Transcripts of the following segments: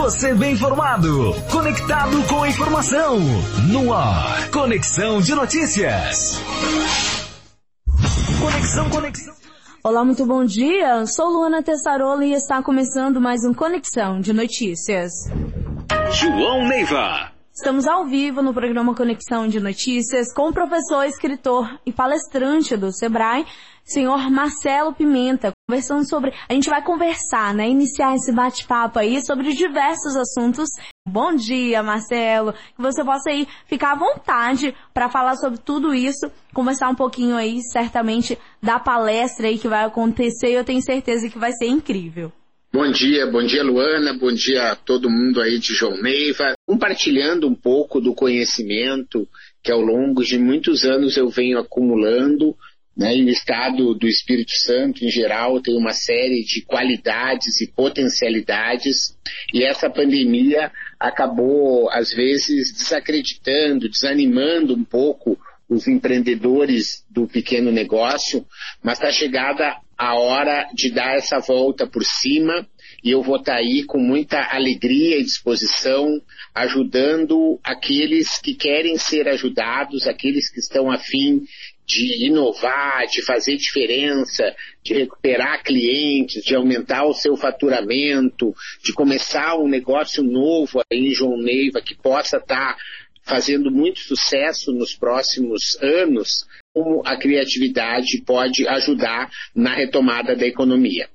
Você bem informado, conectado com a informação. No ar, Conexão de Notícias. Conexão, conexão. Olá, muito bom dia. Sou Luana Tessarola e está começando mais um Conexão de Notícias. João Neiva. Estamos ao vivo no programa Conexão de Notícias com o professor, escritor e palestrante do Sebrae, senhor Marcelo Pimenta, conversando sobre. A gente vai conversar, né? Iniciar esse bate-papo aí sobre diversos assuntos. Bom dia, Marcelo. Que você possa aí ficar à vontade para falar sobre tudo isso, conversar um pouquinho aí, certamente, da palestra aí que vai acontecer. Eu tenho certeza que vai ser incrível. Bom dia, bom dia Luana, bom dia a todo mundo aí de João Neiva. Compartilhando um pouco do conhecimento que ao longo de muitos anos eu venho acumulando, né, e o estado do Espírito Santo em geral tem uma série de qualidades e potencialidades, e essa pandemia acabou às vezes desacreditando, desanimando um pouco os empreendedores do pequeno negócio, mas está chegada a hora de dar essa volta por cima e eu vou estar aí com muita alegria e disposição, ajudando aqueles que querem ser ajudados, aqueles que estão afim de inovar, de fazer diferença, de recuperar clientes, de aumentar o seu faturamento, de começar um negócio novo aí em João Neiva que possa estar fazendo muito sucesso nos próximos anos, como a criatividade pode ajudar na retomada da economia.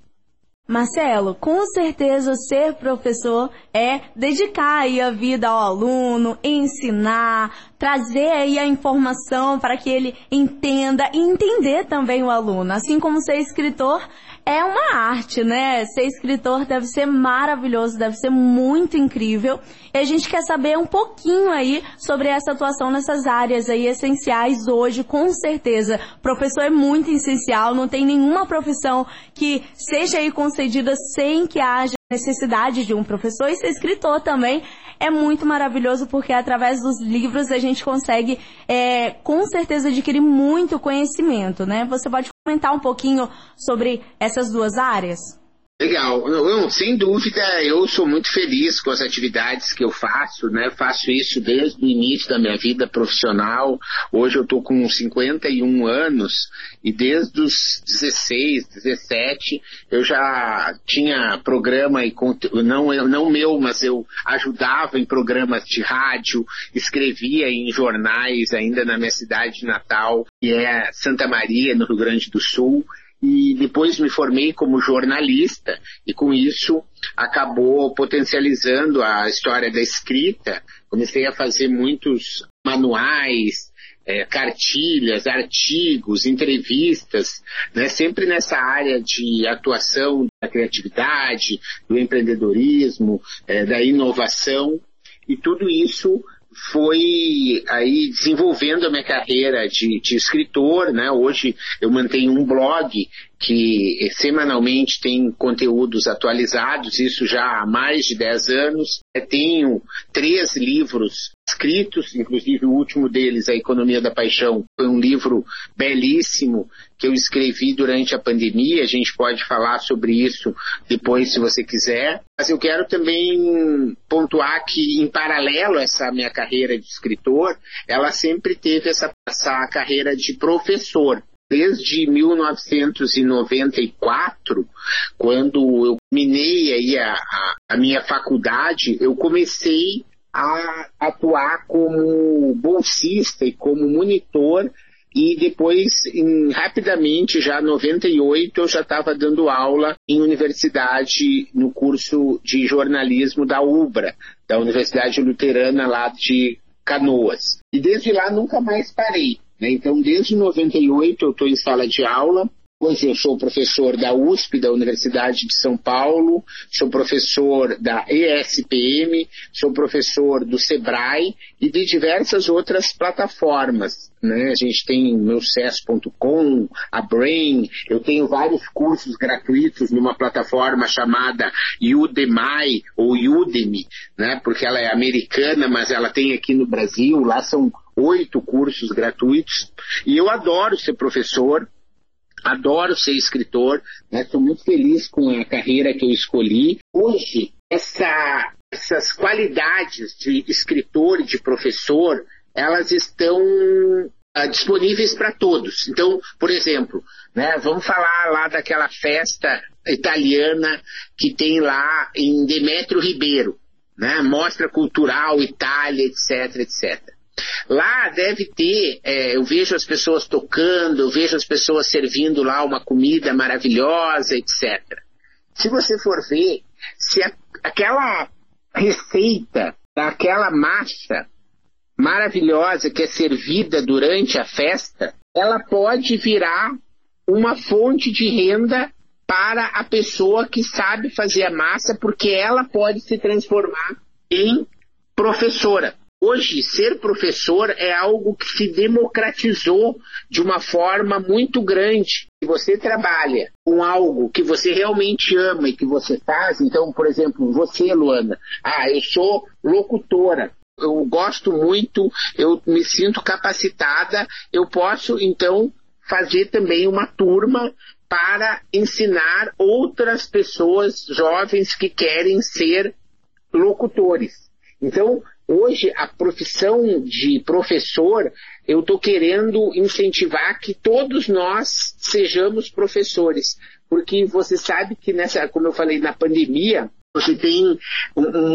Marcelo, com certeza ser professor é dedicar aí a vida ao aluno, ensinar, trazer aí a informação para que ele entenda e entender também o aluno. Assim como ser escritor é uma arte, né? Ser escritor deve ser maravilhoso, deve ser muito incrível. E a gente quer saber um pouquinho aí sobre essa atuação nessas áreas aí essenciais hoje, com certeza. Professor é muito essencial, não tem nenhuma profissão que seja aí concedida sem que haja necessidade de um professor e ser escritor também é muito maravilhoso porque através dos livros a gente consegue é, com certeza adquirir muito conhecimento, né? Você pode comentar um pouquinho sobre essas duas áreas? Legal, sem dúvida, eu sou muito feliz com as atividades que eu faço, né? Faço isso desde o início da minha vida profissional. Hoje eu estou com 51 anos e desde os 16, 17 eu já tinha programa e não não meu, mas eu ajudava em programas de rádio, escrevia em jornais ainda na minha cidade natal, que é Santa Maria, no Rio Grande do Sul e depois me formei como jornalista e com isso acabou potencializando a história da escrita. Comecei a fazer muitos manuais, é, cartilhas, artigos, entrevistas, né, sempre nessa área de atuação da criatividade, do empreendedorismo, é, da inovação e tudo isso foi aí desenvolvendo a minha carreira de, de, escritor, né? Hoje eu mantenho um blog que semanalmente tem conteúdos atualizados, isso já há mais de 10 anos. Eu tenho três livros escritos, inclusive o último deles, A Economia da Paixão, foi um livro belíssimo que eu escrevi durante a pandemia, a gente pode falar sobre isso depois se você quiser. Mas eu quero também pontuar que, em paralelo a essa minha carreira de escritor, ela sempre teve essa, essa carreira de professor. Desde 1994, quando eu minei aí a, a, a minha faculdade, eu comecei a atuar como bolsista e como monitor e depois, em, rapidamente, já em 98, eu já estava dando aula em universidade no curso de jornalismo da UBRA, da Universidade Luterana lá de Canoas. E desde lá nunca mais parei. Né? Então, desde 98 eu estou em sala de aula, Hoje eu sou professor da USP, da Universidade de São Paulo, sou professor da ESPM, sou professor do SEBRAE e de diversas outras plataformas. Né? A gente tem meu CES.com, a Brain, eu tenho vários cursos gratuitos numa plataforma chamada Udemy ou Udemy, né? porque ela é americana, mas ela tem aqui no Brasil, lá são oito cursos gratuitos. E eu adoro ser professor, adoro ser escritor, estou né? muito feliz com a carreira que eu escolhi. Hoje, essa, essas qualidades de escritor e de professor, elas estão uh, disponíveis para todos. Então, por exemplo, né, vamos falar lá daquela festa italiana que tem lá em Demétrio Ribeiro, né, mostra cultural, Itália, etc, etc. Lá deve ter, é, eu vejo as pessoas tocando, eu vejo as pessoas servindo lá uma comida maravilhosa, etc. Se você for ver, se a, aquela receita daquela massa maravilhosa que é servida durante a festa, ela pode virar uma fonte de renda para a pessoa que sabe fazer a massa, porque ela pode se transformar em professora. Hoje, ser professor é algo que se democratizou de uma forma muito grande. Se você trabalha com algo que você realmente ama e que você faz, então, por exemplo, você, Luana, ah, eu sou locutora. Eu gosto muito, eu me sinto capacitada, eu posso então fazer também uma turma para ensinar outras pessoas jovens que querem ser locutores. Então, Hoje, a profissão de professor, eu estou querendo incentivar que todos nós sejamos professores. Porque você sabe que nessa, como eu falei, na pandemia, você tem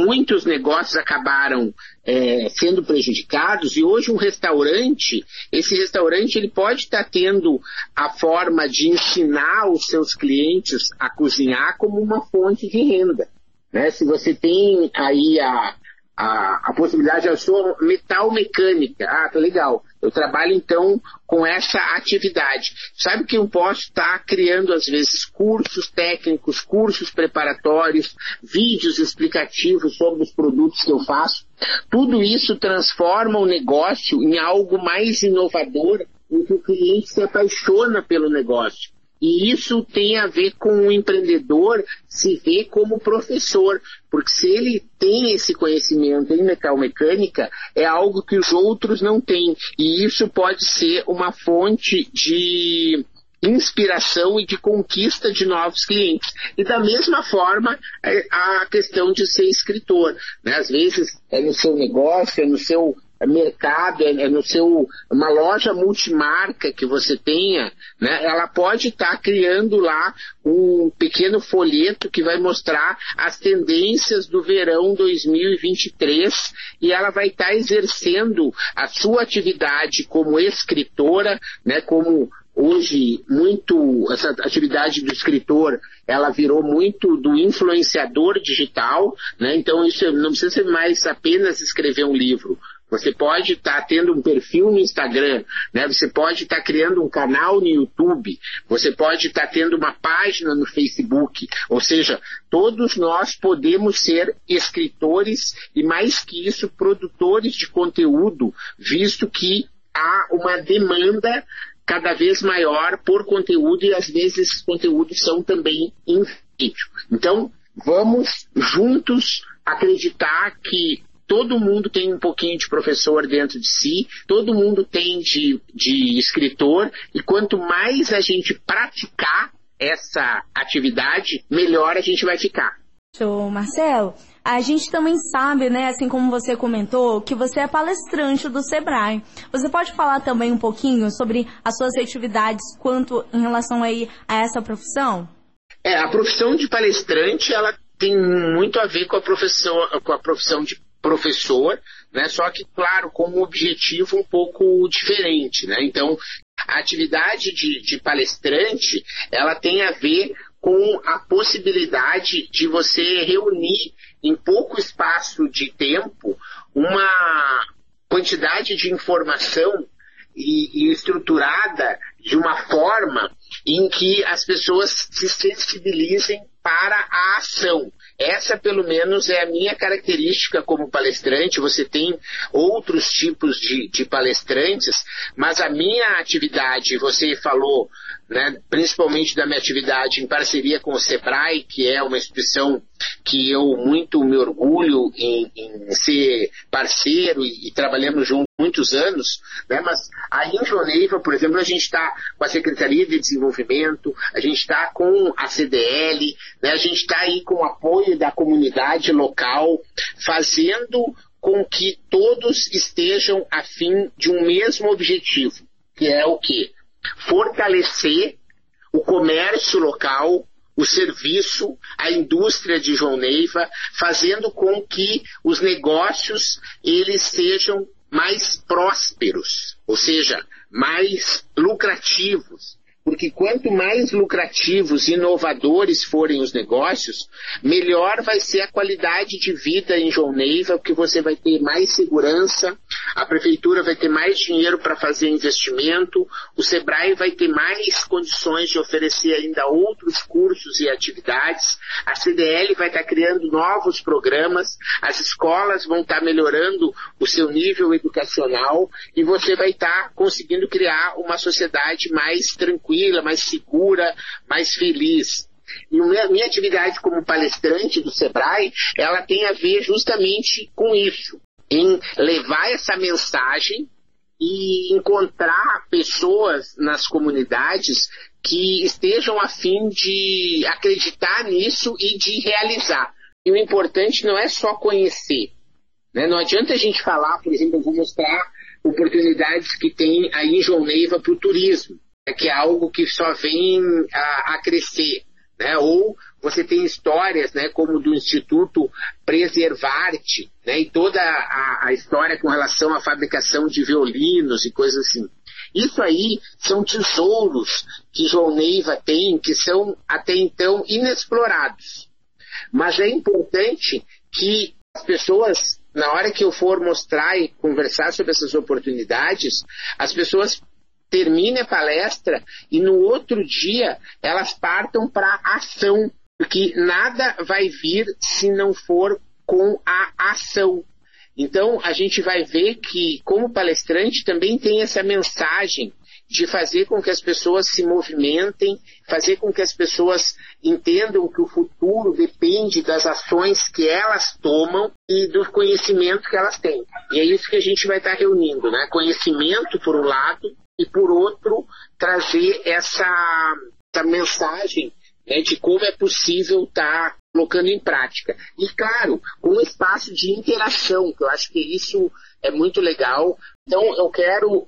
muitos negócios acabaram é, sendo prejudicados e hoje um restaurante, esse restaurante ele pode estar tá tendo a forma de ensinar os seus clientes a cozinhar como uma fonte de renda. Né? Se você tem aí a, a, a possibilidade, eu sou metal mecânica. Ah, tá legal. Eu trabalho então com essa atividade. Sabe que eu posso estar criando às vezes cursos técnicos, cursos preparatórios, vídeos explicativos sobre os produtos que eu faço. Tudo isso transforma o negócio em algo mais inovador, em que o cliente se apaixona pelo negócio. E isso tem a ver com o empreendedor se ver como professor, porque se ele tem esse conhecimento em metalmecânica, é algo que os outros não têm. E isso pode ser uma fonte de inspiração e de conquista de novos clientes. E da mesma forma, é, a questão de ser escritor. Né? Às vezes é no seu negócio, é no seu mercado, é, é, no seu uma loja multimarca que você tenha, né, ela pode estar tá criando lá um pequeno folheto que vai mostrar as tendências do verão 2023 e ela vai estar tá exercendo a sua atividade como escritora, né, como hoje muito essa atividade do escritor ela virou muito do influenciador digital, né? Então isso não precisa ser mais apenas escrever um livro. Você pode estar tá tendo um perfil no Instagram, né? Você pode estar tá criando um canal no YouTube, você pode estar tá tendo uma página no Facebook, ou seja, todos nós podemos ser escritores e mais que isso, produtores de conteúdo, visto que há uma demanda cada vez maior por conteúdo e às vezes esses conteúdos são também em vídeo. Então, vamos juntos acreditar que todo mundo tem um pouquinho de professor dentro de si, todo mundo tem de, de escritor, e quanto mais a gente praticar essa atividade, melhor a gente vai ficar. Show, Marcelo. A gente também sabe, né, assim como você comentou, que você é palestrante do Sebrae. Você pode falar também um pouquinho sobre as suas atividades quanto em relação aí a essa profissão? É, a profissão de palestrante, ela tem muito a ver com a profissão, com a profissão de professor, né? Só que, claro, com um objetivo um pouco diferente, né? Então, a atividade de, de palestrante, ela tem a ver com a possibilidade de você reunir em pouco espaço de tempo uma quantidade de informação e, e estruturada de uma forma em que as pessoas se sensibilizem para a ação. Essa, pelo menos, é a minha característica como palestrante. Você tem outros tipos de, de palestrantes, mas a minha atividade, você falou, né, principalmente da minha atividade em parceria com o SEBRAE, que é uma instituição que eu muito me orgulho em, em ser parceiro e, e trabalhamos juntos muitos anos, né? mas aí em Joneiva, por exemplo, a gente está com a Secretaria de Desenvolvimento, a gente está com a CDL, né? a gente está aí com o apoio da comunidade local, fazendo com que todos estejam a fim de um mesmo objetivo, que é o quê? Fortalecer o comércio local, o serviço, a indústria de João Neiva, fazendo com que os negócios eles sejam mais prósperos, ou seja, mais lucrativos. Porque quanto mais lucrativos e inovadores forem os negócios, melhor vai ser a qualidade de vida em João Neiva, porque você vai ter mais segurança, a prefeitura vai ter mais dinheiro para fazer investimento, o Sebrae vai ter mais condições de oferecer ainda outros cursos e atividades, a CDL vai estar tá criando novos programas, as escolas vão estar tá melhorando o seu nível educacional e você vai estar tá conseguindo criar uma sociedade mais tranquila tranquila, mais segura, mais feliz. E minha, minha atividade como palestrante do Sebrae, ela tem a ver justamente com isso, em levar essa mensagem e encontrar pessoas nas comunidades que estejam a fim de acreditar nisso e de realizar. E o importante não é só conhecer. Né? Não adianta a gente falar, por exemplo, eu vou mostrar oportunidades que tem aí em João Neiva para o turismo. É que é algo que só vem a, a crescer. Né? Ou você tem histórias, né, como do Instituto Preservarte, né, e toda a, a, história com relação à fabricação de violinos e coisas assim. Isso aí são tesouros que João Neiva tem, que são até então inexplorados. Mas é importante que as pessoas, na hora que eu for mostrar e conversar sobre essas oportunidades, as pessoas termine a palestra e no outro dia elas partam para ação, porque nada vai vir se não for com a ação. Então a gente vai ver que, como palestrante, também tem essa mensagem de fazer com que as pessoas se movimentem, fazer com que as pessoas entendam que o futuro depende das ações que elas tomam e do conhecimento que elas têm. E é isso que a gente vai estar reunindo, né? Conhecimento por um lado e, por outro, trazer essa, essa mensagem né, de como é possível estar tá colocando em prática. E, claro, um espaço de interação, que eu acho que isso é muito legal. Então, eu quero,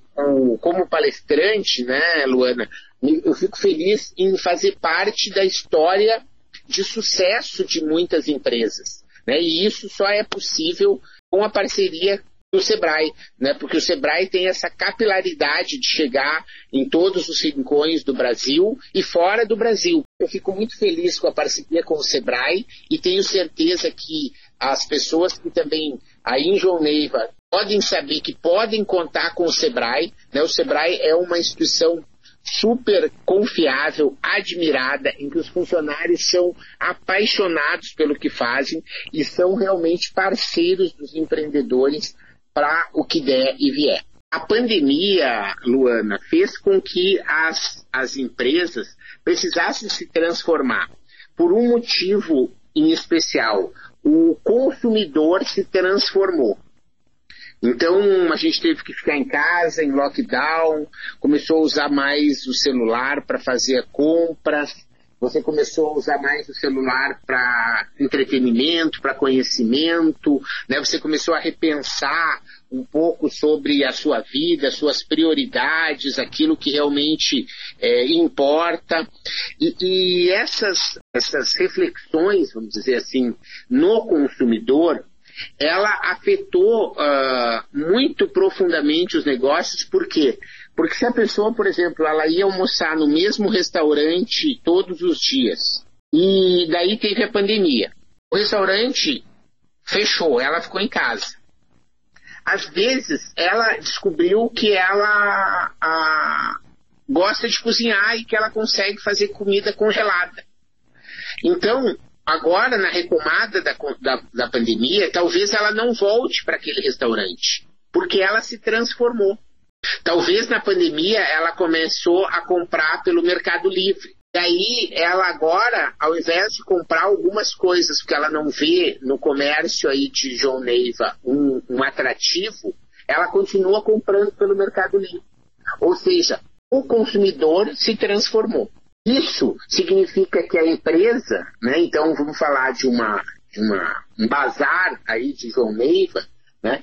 como palestrante, né, Luana, eu fico feliz em fazer parte da história de sucesso de muitas empresas. Né? E isso só é possível com a parceria o Sebrae, né? Porque o Sebrae tem essa capilaridade de chegar em todos os rincões do Brasil e fora do Brasil. Eu fico muito feliz com a parceria com o Sebrae e tenho certeza que as pessoas que também aí em João Neiva podem saber que podem contar com o Sebrae. Né? O Sebrae é uma instituição super confiável, admirada, em que os funcionários são apaixonados pelo que fazem e são realmente parceiros dos empreendedores para o que der e vier. A pandemia, Luana, fez com que as, as empresas precisassem se transformar por um motivo em especial. O consumidor se transformou. Então a gente teve que ficar em casa, em lockdown, começou a usar mais o celular para fazer compras, você começou a usar mais o celular para entretenimento, para conhecimento, né? Você começou a repensar um pouco sobre a sua vida, suas prioridades, aquilo que realmente é, importa. E, e essas, essas reflexões, vamos dizer assim, no consumidor, ela afetou uh, muito profundamente os negócios, por quê? Porque se a pessoa, por exemplo, ela ia almoçar no mesmo restaurante todos os dias, e daí teve a pandemia, o restaurante fechou, ela ficou em casa. Às vezes, ela descobriu que ela a, gosta de cozinhar e que ela consegue fazer comida congelada. Então, agora na retomada da, da, da pandemia, talvez ela não volte para aquele restaurante, porque ela se transformou. Talvez na pandemia ela começou a comprar pelo Mercado Livre. Daí ela agora, ao invés de comprar algumas coisas que ela não vê no comércio aí de João Neiva um, um atrativo, ela continua comprando pelo Mercado Livre. Ou seja, o consumidor se transformou. Isso significa que a empresa, né, então vamos falar de uma, de uma um bazar aí de João Neiva, né,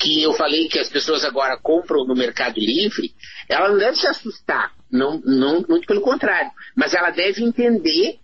que eu falei que as pessoas agora compram no Mercado Livre, ela não deve se assustar, não, não, muito pelo contrário, mas ela deve entender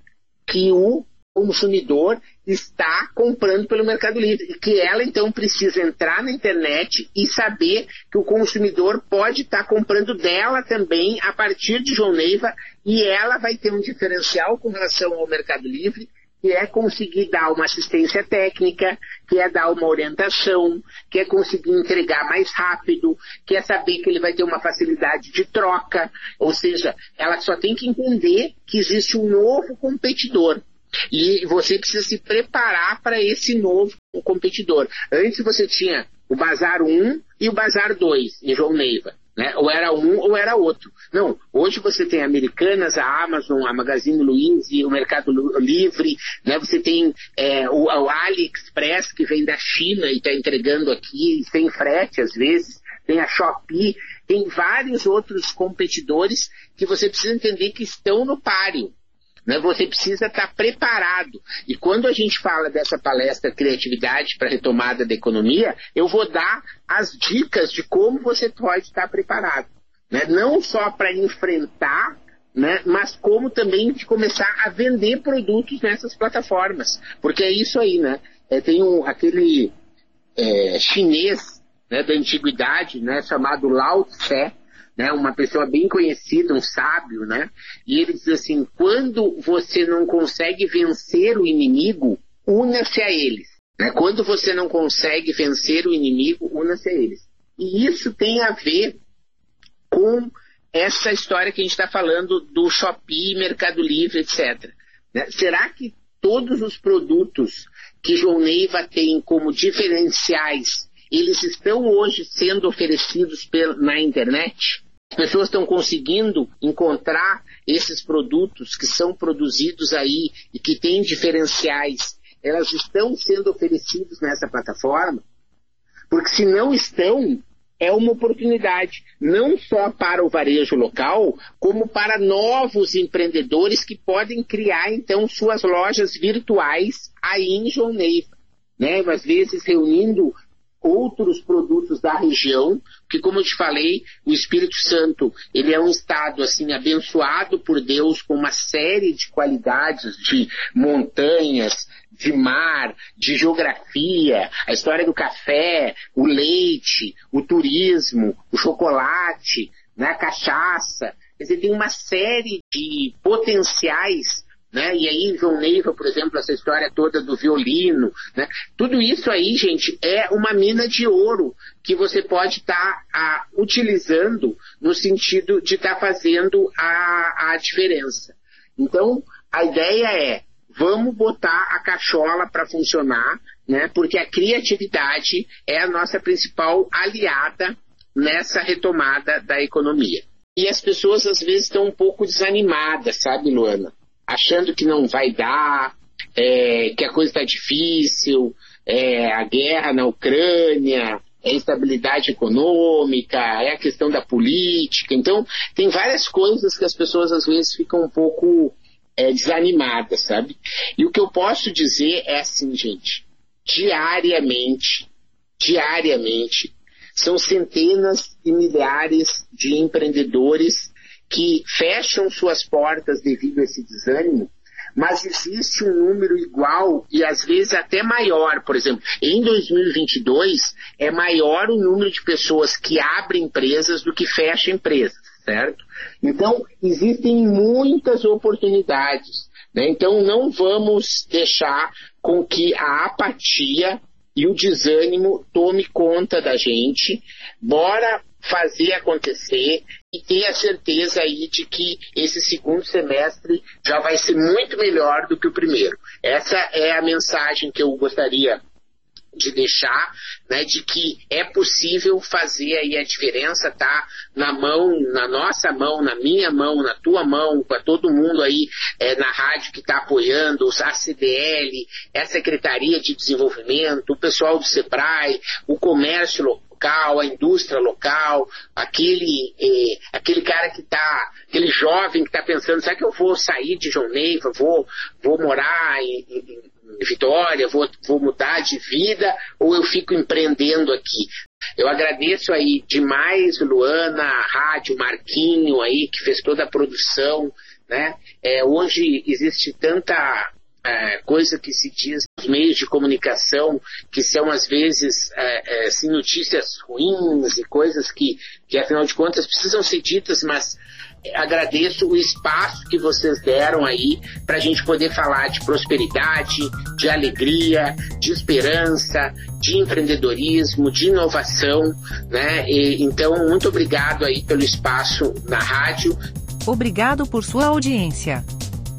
que o consumidor está comprando pelo Mercado Livre. Que ela então precisa entrar na internet e saber que o consumidor pode estar comprando dela também a partir de João Neiva e ela vai ter um diferencial com relação ao Mercado Livre que é conseguir dar uma assistência técnica, que é dar uma orientação, que é conseguir entregar mais rápido, que é saber que ele vai ter uma facilidade de troca, ou seja, ela só tem que entender que existe um novo competidor. E você precisa se preparar para esse novo competidor. Antes você tinha o Bazar 1 e o Bazar 2 em João Neiva. Né? Ou era um ou era outro. Não, hoje você tem Americanas, a Amazon, a Magazine Luiza, o Mercado Livre, né? você tem é, o, o AliExpress que vem da China e está entregando aqui, sem frete às vezes, tem a Shopee, tem vários outros competidores que você precisa entender que estão no páreo. Né? Você precisa estar preparado. E quando a gente fala dessa palestra Criatividade para Retomada da Economia, eu vou dar as dicas de como você pode estar preparado. Né? Não só para enfrentar, né? mas como também de começar a vender produtos nessas plataformas. Porque é isso aí, né? É, tem um, aquele é, chinês né, da antiguidade né, chamado Lao Tse, né, uma pessoa bem conhecida, um sábio, né? E ele diz assim: quando você não consegue vencer o inimigo, una-se a eles. Né? Quando você não consegue vencer o inimigo, una-se a eles. E isso tem a ver com essa história que a gente está falando do Shopee, Mercado Livre, etc. Né? Será que todos os produtos que João Neiva tem como diferenciais, eles estão hoje sendo oferecidos na internet? As pessoas estão conseguindo encontrar esses produtos que são produzidos aí e que têm diferenciais. Elas estão sendo oferecidos nessa plataforma? Porque se não estão, é uma oportunidade, não só para o varejo local, como para novos empreendedores que podem criar, então, suas lojas virtuais aí em João Neiva. Né? Às vezes reunindo outros produtos da região, que como eu te falei, o Espírito Santo, ele é um estado assim abençoado por Deus com uma série de qualidades de montanhas, de mar, de geografia, a história do café, o leite, o turismo, o chocolate, né, a cachaça. Quer dizer, tem uma série de potenciais né? E aí, João Neiva, por exemplo, essa história toda do violino, né? Tudo isso aí, gente, é uma mina de ouro que você pode estar tá, utilizando no sentido de estar tá fazendo a, a diferença. Então, a ideia é, vamos botar a cachola para funcionar, né? Porque a criatividade é a nossa principal aliada nessa retomada da economia. E as pessoas às vezes estão um pouco desanimadas, sabe, Luana? Achando que não vai dar, é, que a coisa está difícil, é, a guerra na Ucrânia, a instabilidade econômica, é a questão da política. Então, tem várias coisas que as pessoas às vezes ficam um pouco é, desanimadas, sabe? E o que eu posso dizer é assim, gente, diariamente, diariamente, são centenas e milhares de empreendedores que fecham suas portas devido a esse desânimo, mas existe um número igual e às vezes até maior. Por exemplo, em 2022 é maior o número de pessoas que abrem empresas do que fecham empresas, certo? Então, existem muitas oportunidades. Né? Então, não vamos deixar com que a apatia e o desânimo tome conta da gente. Bora fazer acontecer e ter a certeza aí de que esse segundo semestre já vai ser muito melhor do que o primeiro. Essa é a mensagem que eu gostaria de deixar, né, de que é possível fazer aí a diferença, tá na mão, na nossa mão, na minha mão, na tua mão, para todo mundo aí é, na rádio que está apoiando, a CDL, a Secretaria de Desenvolvimento, o pessoal do SEBRAE, o comércio local, a indústria local, aquele, eh, aquele cara que está, aquele jovem que está pensando, será que eu vou sair de João Neiva, vou, vou morar em, em Vitória, vou, vou mudar de vida ou eu fico empreendendo aqui? Eu agradeço aí demais, Luana, a Rádio, Marquinho aí, que fez toda a produção, né? É, hoje existe tanta é, coisa que se diz nos meios de comunicação, que são às vezes é, é, assim, notícias ruins e coisas que, que afinal de contas precisam ser ditas, mas agradeço o espaço que vocês deram aí para a gente poder falar de prosperidade, de alegria, de esperança, de empreendedorismo, de inovação, né? E, então, muito obrigado aí pelo espaço na rádio. Obrigado por sua audiência.